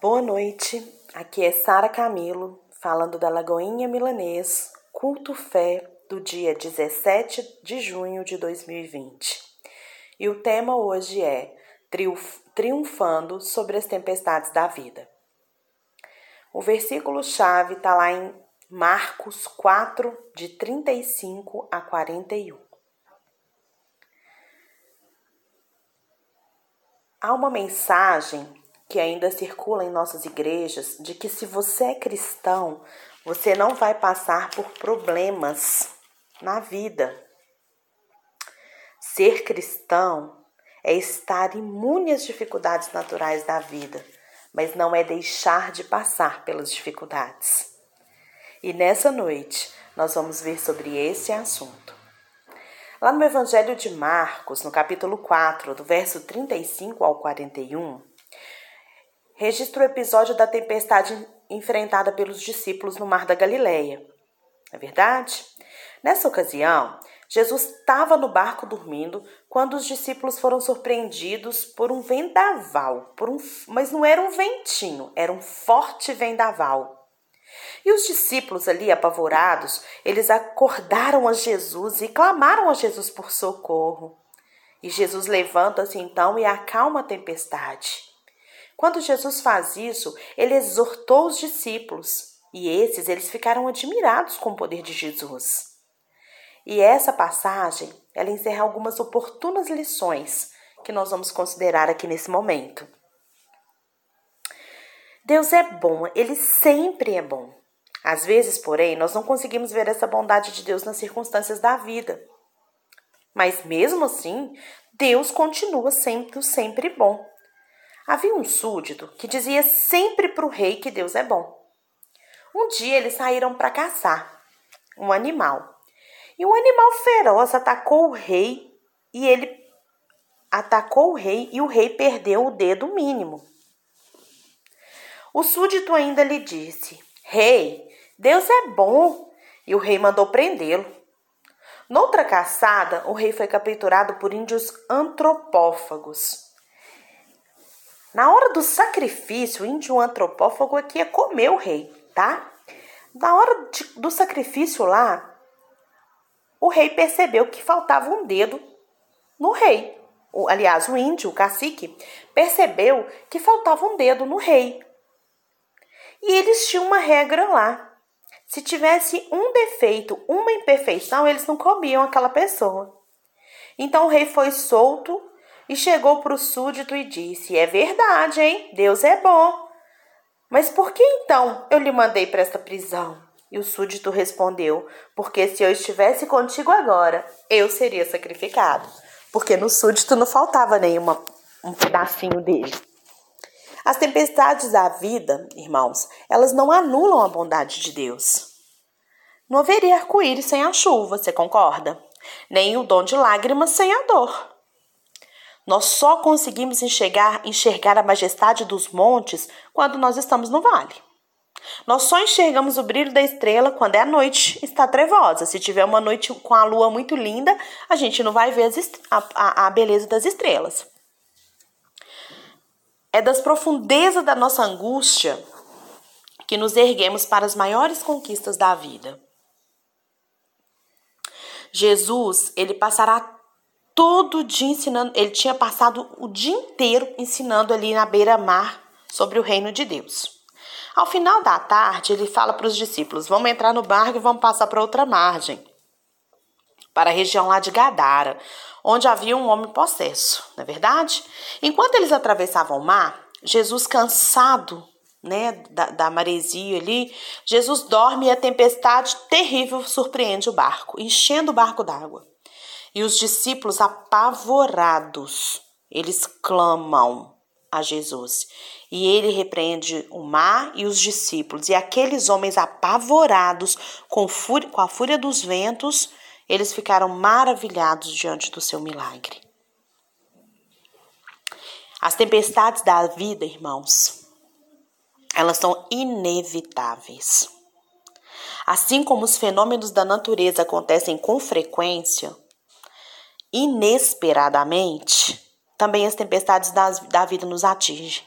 Boa noite, aqui é Sara Camilo, falando da Lagoinha Milanês, culto fé do dia 17 de junho de 2020. E o tema hoje é Triunfando sobre as tempestades da vida. O versículo-chave está lá em Marcos 4, de 35 a 41. Há uma mensagem que ainda circula em nossas igrejas de que se você é cristão, você não vai passar por problemas na vida. Ser cristão é estar imune às dificuldades naturais da vida, mas não é deixar de passar pelas dificuldades. E nessa noite nós vamos ver sobre esse assunto. Lá no Evangelho de Marcos, no capítulo 4, do verso 35 ao 41, registra o episódio da tempestade enfrentada pelos discípulos no Mar da Galileia. Não é verdade? Nessa ocasião, Jesus estava no barco dormindo quando os discípulos foram surpreendidos por um vendaval, por um, mas não era um ventinho, era um forte vendaval. E os discípulos ali apavorados, eles acordaram a Jesus e clamaram a Jesus por socorro. E Jesus levanta-se então e acalma a tempestade. Quando Jesus faz isso, ele exortou os discípulos, e esses eles ficaram admirados com o poder de Jesus. E essa passagem, ela encerra algumas oportunas lições que nós vamos considerar aqui nesse momento. Deus é bom, ele sempre é bom. Às vezes, porém, nós não conseguimos ver essa bondade de Deus nas circunstâncias da vida. Mas mesmo assim, Deus continua sempre, sempre bom. Havia um súdito que dizia sempre para o rei que Deus é bom. Um dia eles saíram para caçar um animal. E um animal feroz atacou o rei e ele atacou o rei e o rei perdeu o dedo mínimo. O súdito ainda lhe disse: Rei, Deus é bom. E o rei mandou prendê-lo. Noutra caçada, o rei foi capturado por índios antropófagos. Na hora do sacrifício, o índio antropófago aqui ia comer o rei, tá? Na hora de, do sacrifício lá, o rei percebeu que faltava um dedo no rei. O, aliás, o índio, o cacique, percebeu que faltava um dedo no rei. E eles tinham uma regra lá. Se tivesse um defeito, uma imperfeição, eles não comiam aquela pessoa. Então o rei foi solto e chegou para o súdito e disse: É verdade, hein? Deus é bom. Mas por que então eu lhe mandei para esta prisão? E o súdito respondeu: Porque se eu estivesse contigo agora, eu seria sacrificado. Porque no súdito não faltava nenhuma um pedacinho dele. As tempestades da vida, irmãos, elas não anulam a bondade de Deus. Não haveria arco-íris sem a chuva, você concorda? Nem o dom de lágrimas sem a dor. Nós só conseguimos enxergar, enxergar a majestade dos montes quando nós estamos no vale. Nós só enxergamos o brilho da estrela quando é a noite está trevosa. Se tiver uma noite com a lua muito linda, a gente não vai ver a, a, a beleza das estrelas. É das profundezas da nossa angústia que nos erguemos para as maiores conquistas da vida. Jesus, ele passará todo dia ensinando, ele tinha passado o dia inteiro ensinando ali na beira-mar sobre o reino de Deus. Ao final da tarde, ele fala para os discípulos: vamos entrar no barco e vamos passar para outra margem, para a região lá de Gadara, onde havia um homem possesso, não é verdade? Enquanto eles atravessavam o mar, Jesus, cansado né, da, da maresia ali, Jesus dorme e a tempestade terrível surpreende o barco, enchendo o barco d'água. E os discípulos apavorados, eles clamam a Jesus. E ele repreende o mar e os discípulos. E aqueles homens apavorados com, fúria, com a fúria dos ventos, eles ficaram maravilhados diante do seu milagre. As tempestades da vida, irmãos, elas são inevitáveis. Assim como os fenômenos da natureza acontecem com frequência, inesperadamente, também as tempestades da vida nos atingem.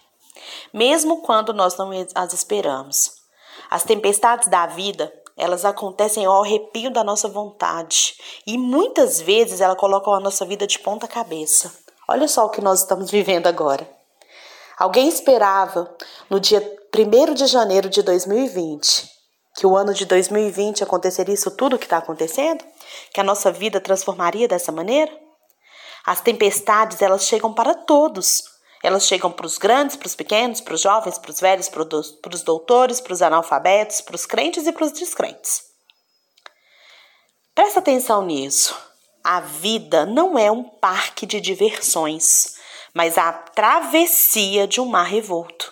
mesmo quando nós não as esperamos. As tempestades da vida, elas acontecem ao arrepio da nossa vontade e muitas vezes elas colocam a nossa vida de ponta cabeça. Olha só o que nós estamos vivendo agora. Alguém esperava no dia 1 de janeiro de 2020 que o ano de 2020 aconteceria isso tudo que está acontecendo? Que a nossa vida transformaria dessa maneira? As tempestades, elas chegam para todos. Elas chegam para os grandes, para os pequenos, para os jovens, para os velhos, para os doutores, para os analfabetos, para os crentes e para os descrentes. Presta atenção nisso. A vida não é um parque de diversões, mas a travessia de um mar revolto.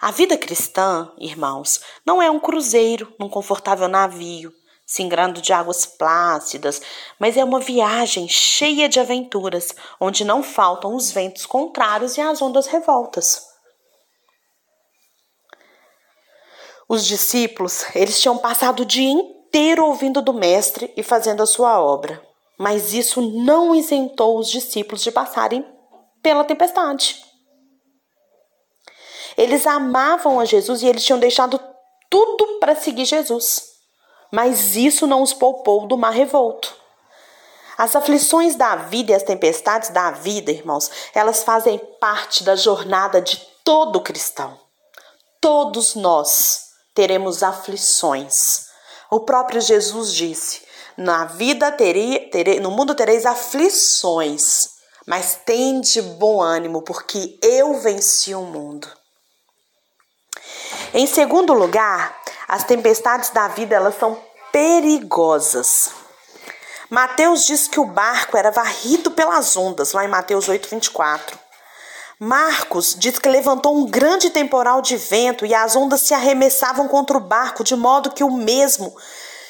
A vida cristã, irmãos, não é um cruzeiro num confortável navio, singrando de águas plácidas, mas é uma viagem cheia de aventuras, onde não faltam os ventos contrários e as ondas revoltas. Os discípulos, eles tinham passado o dia inteiro ouvindo do mestre e fazendo a sua obra, mas isso não isentou os discípulos de passarem pela tempestade. Eles amavam a Jesus e eles tinham deixado tudo para seguir Jesus mas isso não os poupou do mar revolto. As aflições da vida e as tempestades da vida, irmãos, elas fazem parte da jornada de todo cristão. Todos nós teremos aflições. O próprio Jesus disse: Na vida terei, terei, no mundo tereis aflições, mas tende bom ânimo, porque eu venci o mundo. Em segundo lugar, as tempestades da vida elas são perigosas. Mateus diz que o barco era varrido pelas ondas, lá em Mateus 8:24. Marcos diz que levantou um grande temporal de vento e as ondas se arremessavam contra o barco, de modo que o mesmo,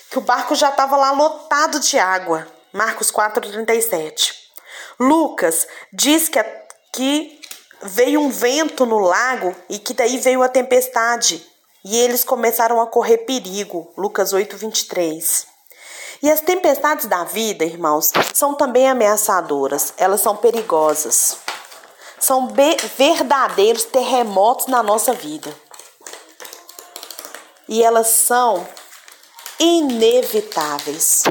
que o barco já estava lá lotado de água. Marcos 4:37. Lucas diz que, que veio um vento no lago e que daí veio a tempestade e eles começaram a correr perigo. Lucas 8, 23. E as tempestades da vida, irmãos, são também ameaçadoras, elas são perigosas. São verdadeiros terremotos na nossa vida. E elas são inevitáveis.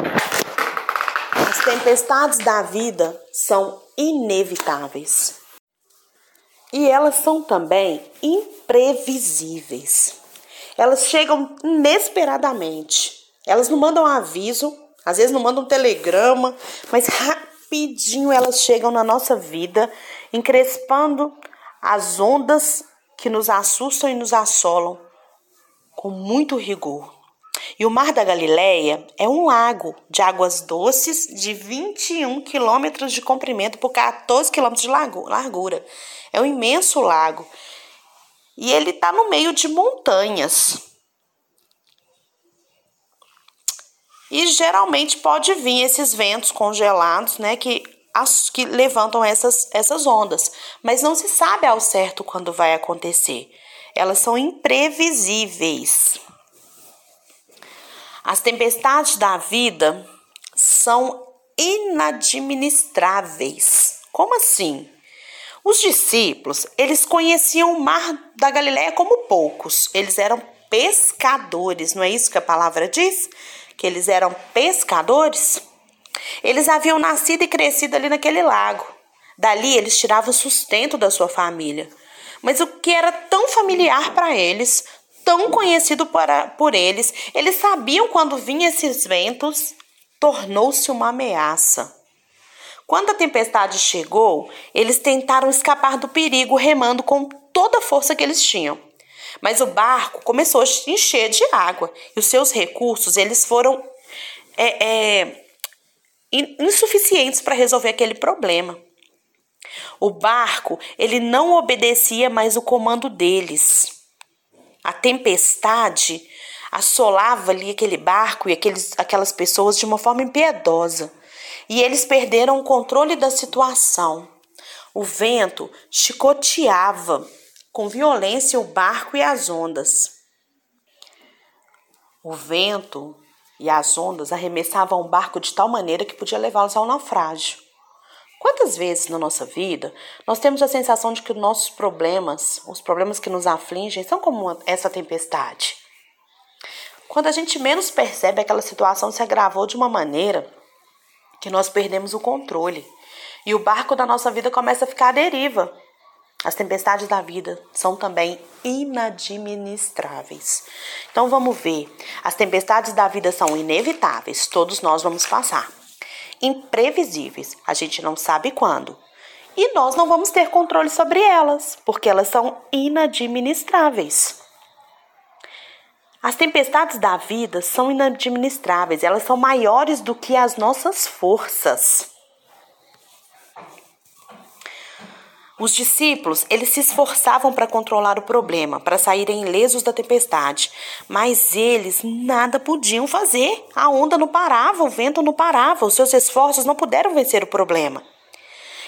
As tempestades da vida são inevitáveis. E elas são também imprevisíveis elas chegam inesperadamente. Elas não mandam aviso, às vezes não mandam telegrama, mas rapidinho elas chegam na nossa vida, encrespando as ondas que nos assustam e nos assolam com muito rigor. E o Mar da Galileia é um lago de águas doces de 21 quilômetros de comprimento por 14 quilômetros de largura. É um imenso lago e ele está no meio de montanhas. E geralmente pode vir esses ventos congelados, né, que, as, que levantam essas, essas ondas. Mas não se sabe ao certo quando vai acontecer. Elas são imprevisíveis. As tempestades da vida são inadministráveis. Como assim? Os discípulos, eles conheciam o mar da Galileia como poucos. Eles eram pescadores, não é isso que a palavra diz? Que eles eram pescadores? Eles haviam nascido e crescido ali naquele lago. Dali eles tiravam o sustento da sua família. Mas o que era tão familiar para eles, tão conhecido para, por eles, eles sabiam quando vinham esses ventos, tornou-se uma ameaça. Quando a tempestade chegou, eles tentaram escapar do perigo remando com toda a força que eles tinham. Mas o barco começou a encher de água e os seus recursos eles foram é, é, insuficientes para resolver aquele problema. O barco ele não obedecia mais o comando deles. A tempestade assolava ali aquele barco e aqueles, aquelas pessoas de uma forma impiedosa e eles perderam o controle da situação. O vento chicoteava com violência o barco e as ondas. O vento e as ondas arremessavam o barco de tal maneira que podia levá-los ao naufrágio. Quantas vezes na nossa vida nós temos a sensação de que nossos problemas, os problemas que nos afligem, são como essa tempestade? Quando a gente menos percebe, aquela situação se agravou de uma maneira que nós perdemos o controle e o barco da nossa vida começa a ficar à deriva. As tempestades da vida são também inadministráveis. Então vamos ver. As tempestades da vida são inevitáveis, todos nós vamos passar imprevisíveis, a gente não sabe quando. E nós não vamos ter controle sobre elas, porque elas são inadministráveis. As tempestades da vida são inadministráveis, elas são maiores do que as nossas forças. Os discípulos, eles se esforçavam para controlar o problema, para saírem ilesos da tempestade, mas eles nada podiam fazer. A onda não parava, o vento não parava, os seus esforços não puderam vencer o problema.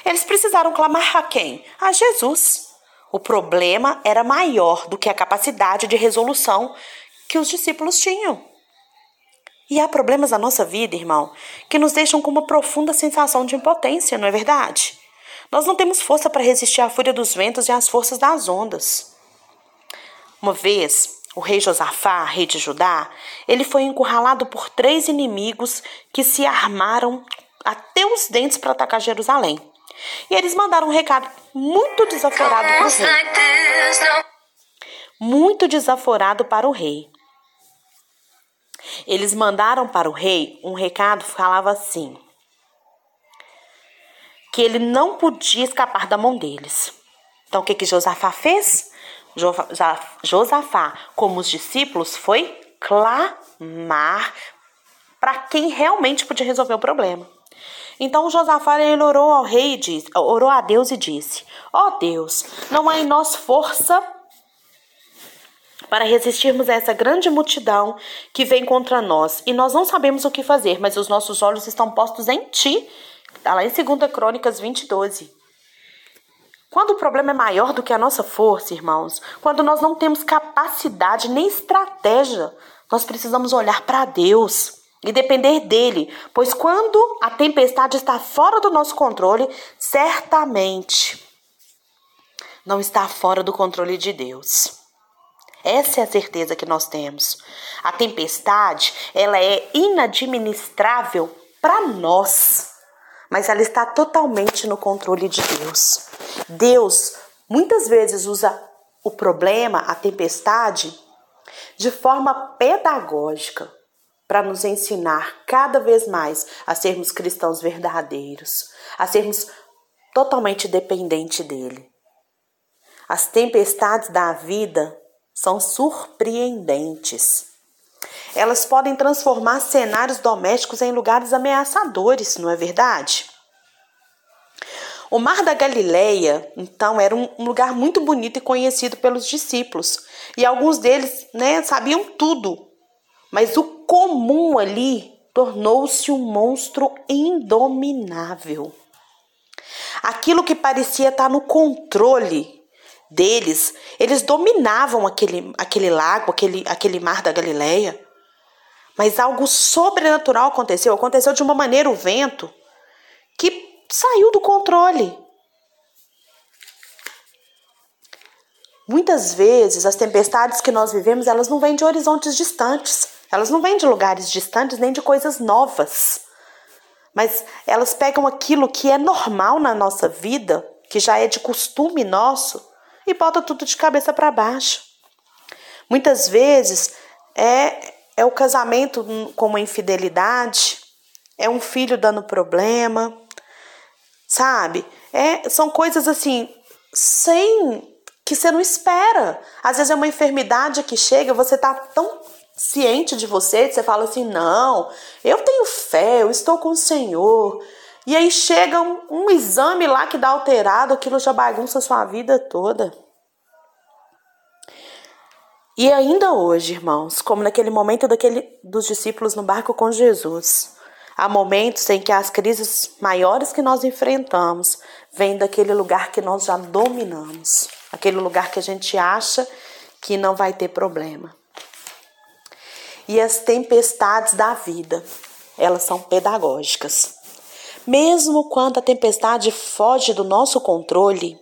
Eles precisaram clamar a quem? A Jesus. O problema era maior do que a capacidade de resolução que os discípulos tinham. E há problemas na nossa vida, irmão, que nos deixam com uma profunda sensação de impotência, não é verdade? Nós não temos força para resistir à fúria dos ventos e às forças das ondas. Uma vez, o rei Josafá, rei de Judá, ele foi encurralado por três inimigos que se armaram até os dentes para atacar Jerusalém. E eles mandaram um recado muito desaforado para o rei. Muito desaforado para o rei. Eles mandaram para o rei um recado que falava assim: que ele não podia escapar da mão deles. Então o que, que Josafá fez? Josafá, como os discípulos, foi clamar para quem realmente podia resolver o problema. Então Josafá ele orou ao rei, disse, orou a Deus e disse: Ó oh Deus, não há em nós força para resistirmos a essa grande multidão que vem contra nós, e nós não sabemos o que fazer, mas os nossos olhos estão postos em ti Está lá em 2 Crônicas 20, 12. Quando o problema é maior do que a nossa força, irmãos, quando nós não temos capacidade nem estratégia, nós precisamos olhar para Deus e depender dele, pois quando a tempestade está fora do nosso controle, certamente não está fora do controle de Deus. Essa é a certeza que nós temos. A tempestade, ela é inadministrável para nós mas ela está totalmente no controle de Deus. Deus muitas vezes usa o problema, a tempestade, de forma pedagógica para nos ensinar cada vez mais a sermos cristãos verdadeiros, a sermos totalmente dependentes dele. As tempestades da vida são surpreendentes. Elas podem transformar cenários domésticos em lugares ameaçadores, não é verdade? O Mar da Galileia, então, era um lugar muito bonito e conhecido pelos discípulos. E alguns deles né, sabiam tudo. Mas o comum ali tornou-se um monstro indominável. Aquilo que parecia estar no controle deles, eles dominavam aquele, aquele lago, aquele, aquele mar da Galileia. Mas algo sobrenatural aconteceu. Aconteceu de uma maneira o vento que saiu do controle. Muitas vezes as tempestades que nós vivemos, elas não vêm de horizontes distantes. Elas não vêm de lugares distantes nem de coisas novas. Mas elas pegam aquilo que é normal na nossa vida, que já é de costume nosso, e bota tudo de cabeça para baixo. Muitas vezes é é o casamento com uma infidelidade, é um filho dando problema, sabe? É, são coisas assim, sem que você não espera. Às vezes é uma enfermidade que chega, você tá tão ciente de você, que você fala assim: não, eu tenho fé, eu estou com o Senhor. E aí chega um, um exame lá que dá alterado, aquilo já bagunça a sua vida toda. E ainda hoje, irmãos, como naquele momento daquele, dos discípulos no barco com Jesus, há momentos em que as crises maiores que nós enfrentamos vêm daquele lugar que nós já dominamos, aquele lugar que a gente acha que não vai ter problema. E as tempestades da vida, elas são pedagógicas. Mesmo quando a tempestade foge do nosso controle,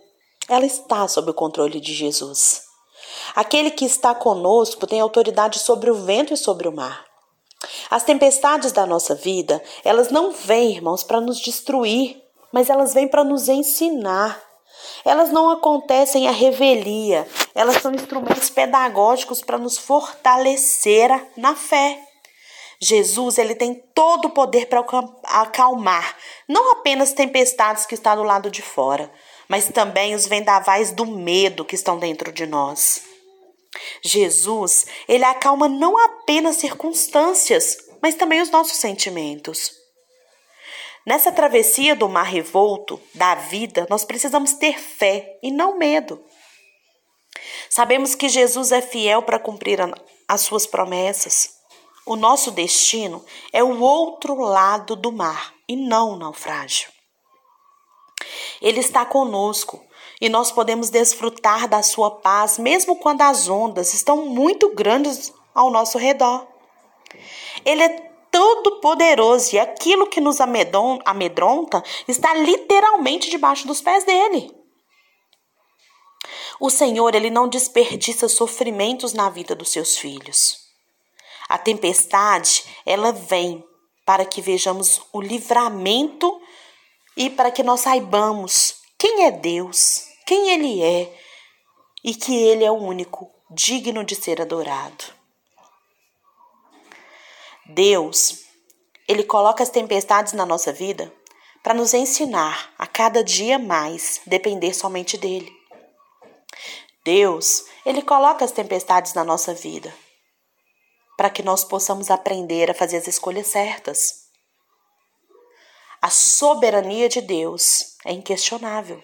ela está sob o controle de Jesus. Aquele que está conosco tem autoridade sobre o vento e sobre o mar. As tempestades da nossa vida, elas não vêm, irmãos, para nos destruir, mas elas vêm para nos ensinar. Elas não acontecem à revelia, elas são instrumentos pedagógicos para nos fortalecer na fé. Jesus, ele tem todo o poder para acalmar não apenas tempestades que estão do lado de fora, mas também os vendavais do medo que estão dentro de nós. Jesus, ele acalma não apenas circunstâncias, mas também os nossos sentimentos. Nessa travessia do mar revolto da vida, nós precisamos ter fé e não medo. Sabemos que Jesus é fiel para cumprir as suas promessas. O nosso destino é o outro lado do mar e não o naufrágio. Ele está conosco e nós podemos desfrutar da sua paz mesmo quando as ondas estão muito grandes ao nosso redor. Ele é todo poderoso e aquilo que nos amedronta está literalmente debaixo dos pés dele. O Senhor, ele não desperdiça sofrimentos na vida dos seus filhos. A tempestade, ela vem para que vejamos o livramento e para que nós saibamos quem é Deus quem Ele é e que Ele é o único digno de ser adorado. Deus, Ele coloca as tempestades na nossa vida para nos ensinar a cada dia mais depender somente dEle. Deus, Ele coloca as tempestades na nossa vida para que nós possamos aprender a fazer as escolhas certas. A soberania de Deus é inquestionável.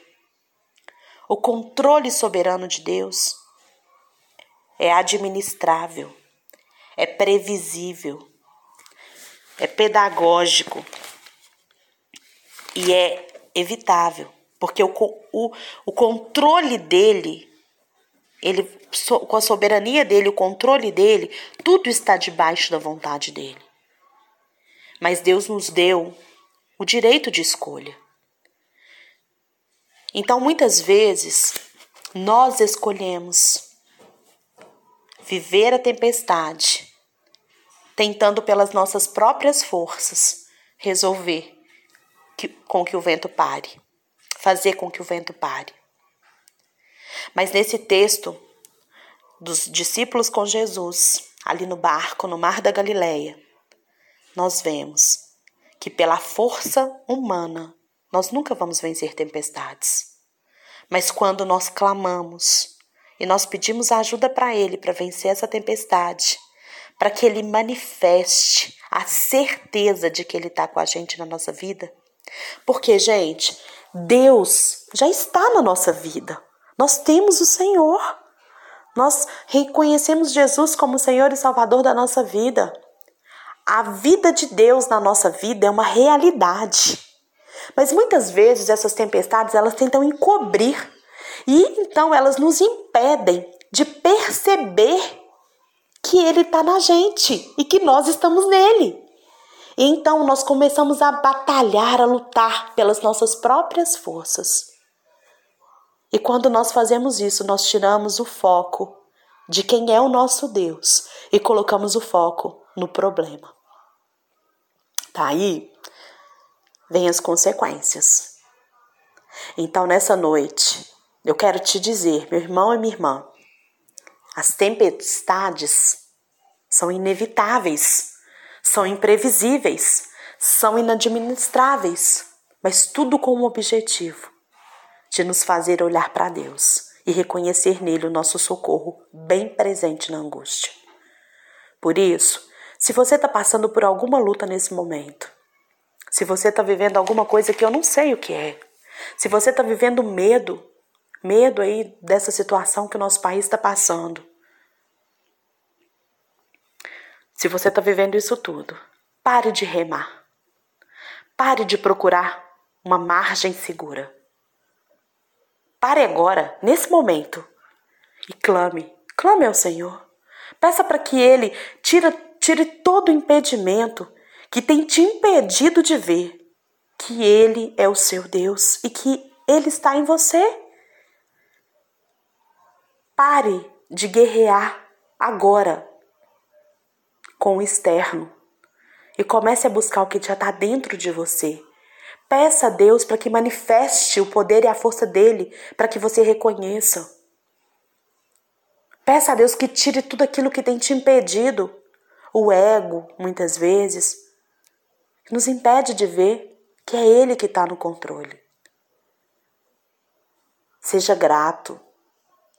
O controle soberano de Deus é administrável, é previsível, é pedagógico e é evitável, porque o, o, o controle dele, ele, com a soberania dele, o controle dele, tudo está debaixo da vontade dele. Mas Deus nos deu o direito de escolha. Então, muitas vezes, nós escolhemos viver a tempestade, tentando pelas nossas próprias forças resolver que, com que o vento pare, fazer com que o vento pare. Mas nesse texto dos discípulos com Jesus, ali no barco, no mar da Galileia, nós vemos que pela força humana nós nunca vamos vencer tempestades. Mas quando nós clamamos e nós pedimos ajuda para Ele para vencer essa tempestade, para que Ele manifeste a certeza de que Ele está com a gente na nossa vida. Porque, gente, Deus já está na nossa vida. Nós temos o Senhor. Nós reconhecemos Jesus como Senhor e Salvador da nossa vida. A vida de Deus na nossa vida é uma realidade. Mas muitas vezes essas tempestades elas tentam encobrir e então elas nos impedem de perceber que ele está na gente e que nós estamos nele. E então nós começamos a batalhar, a lutar pelas nossas próprias forças. E quando nós fazemos isso, nós tiramos o foco de quem é o nosso Deus e colocamos o foco no problema. Tá aí vem as consequências. Então, nessa noite, eu quero te dizer, meu irmão e minha irmã, as tempestades são inevitáveis, são imprevisíveis, são inadministráveis, mas tudo com o objetivo de nos fazer olhar para Deus e reconhecer nele o nosso socorro bem presente na angústia. Por isso, se você está passando por alguma luta nesse momento, se você está vivendo alguma coisa que eu não sei o que é, se você está vivendo medo, medo aí dessa situação que o nosso país está passando, se você está vivendo isso tudo, pare de remar. Pare de procurar uma margem segura. Pare agora, nesse momento, e clame. Clame ao Senhor. Peça para que Ele tire, tire todo o impedimento que tem te impedido de ver que Ele é o seu Deus e que Ele está em você. Pare de guerrear agora com o externo e comece a buscar o que já está dentro de você. Peça a Deus para que manifeste o poder e a força dele, para que você reconheça. Peça a Deus que tire tudo aquilo que tem te impedido. O ego, muitas vezes, nos impede de ver que é Ele que está no controle. Seja grato.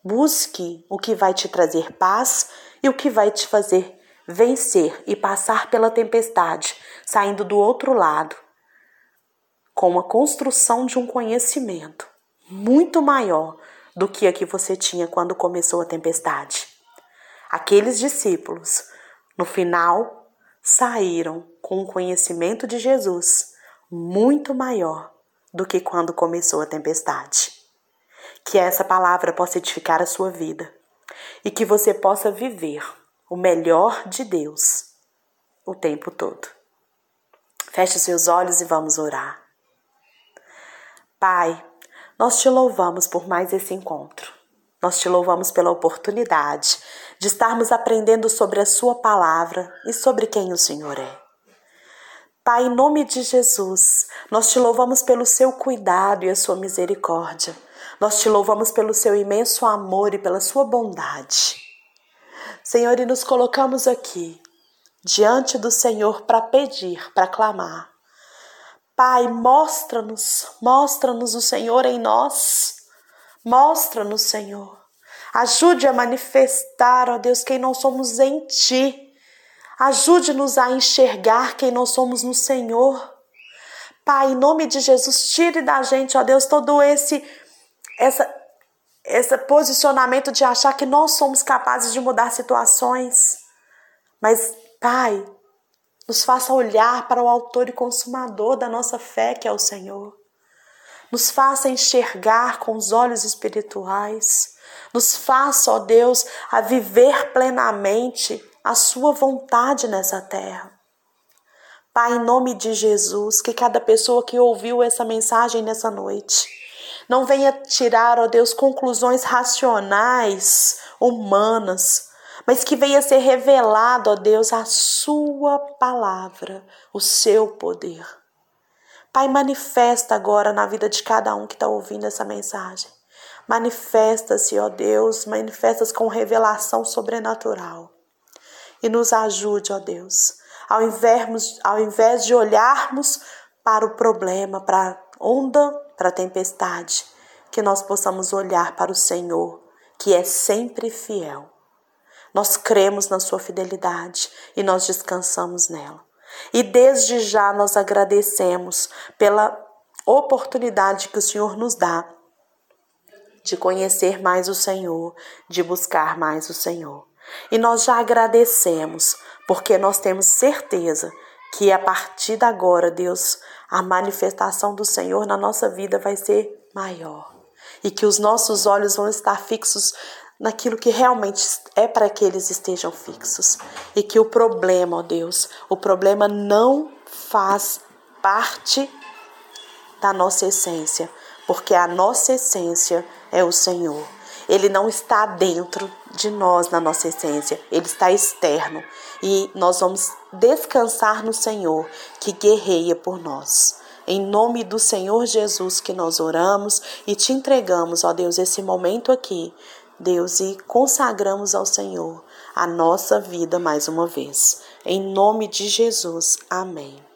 Busque o que vai te trazer paz e o que vai te fazer vencer e passar pela tempestade, saindo do outro lado, com a construção de um conhecimento muito maior do que a que você tinha quando começou a tempestade. Aqueles discípulos, no final, saíram com um conhecimento de Jesus muito maior do que quando começou a tempestade. Que essa palavra possa edificar a sua vida e que você possa viver o melhor de Deus o tempo todo. Feche seus olhos e vamos orar. Pai, nós te louvamos por mais esse encontro. Nós te louvamos pela oportunidade de estarmos aprendendo sobre a Sua palavra e sobre quem o Senhor é. Pai, em nome de Jesus, nós te louvamos pelo seu cuidado e a sua misericórdia. Nós te louvamos pelo seu imenso amor e pela sua bondade. Senhor, e nos colocamos aqui diante do Senhor para pedir, para clamar. Pai, mostra-nos, mostra-nos o Senhor em nós. Mostra-nos, Senhor. Ajude a manifestar, ó Deus, quem nós somos em Ti. Ajude-nos a enxergar quem nós somos no Senhor. Pai, em nome de Jesus, tire da gente, ó Deus, todo esse essa esse posicionamento de achar que nós somos capazes de mudar situações. Mas, Pai, nos faça olhar para o autor e consumador da nossa fé, que é o Senhor. Nos faça enxergar com os olhos espirituais. Nos faça, ó Deus, a viver plenamente a Sua vontade nessa terra. Pai, em nome de Jesus, que cada pessoa que ouviu essa mensagem nessa noite não venha tirar, ó Deus, conclusões racionais, humanas, mas que venha ser revelado, ó Deus, a Sua palavra, o seu poder. Pai, manifesta agora na vida de cada um que está ouvindo essa mensagem. Manifesta-se, ó Deus, manifesta-se com revelação sobrenatural. E nos ajude, ó Deus, ao invés, ao invés de olharmos para o problema, para a onda para a tempestade, que nós possamos olhar para o Senhor, que é sempre fiel. Nós cremos na Sua fidelidade e nós descansamos nela. E desde já nós agradecemos pela oportunidade que o Senhor nos dá de conhecer mais o Senhor, de buscar mais o Senhor. E nós já agradecemos, porque nós temos certeza que a partir de agora, Deus, a manifestação do Senhor na nossa vida vai ser maior e que os nossos olhos vão estar fixos naquilo que realmente é para que eles estejam fixos e que o problema, ó Deus, o problema não faz parte da nossa essência, porque a nossa essência é o Senhor. Ele não está dentro de nós na nossa essência, ele está externo e nós vamos descansar no Senhor que guerreia por nós. Em nome do Senhor Jesus que nós oramos e te entregamos, ó Deus, esse momento aqui, Deus, e consagramos ao Senhor a nossa vida mais uma vez. Em nome de Jesus. Amém.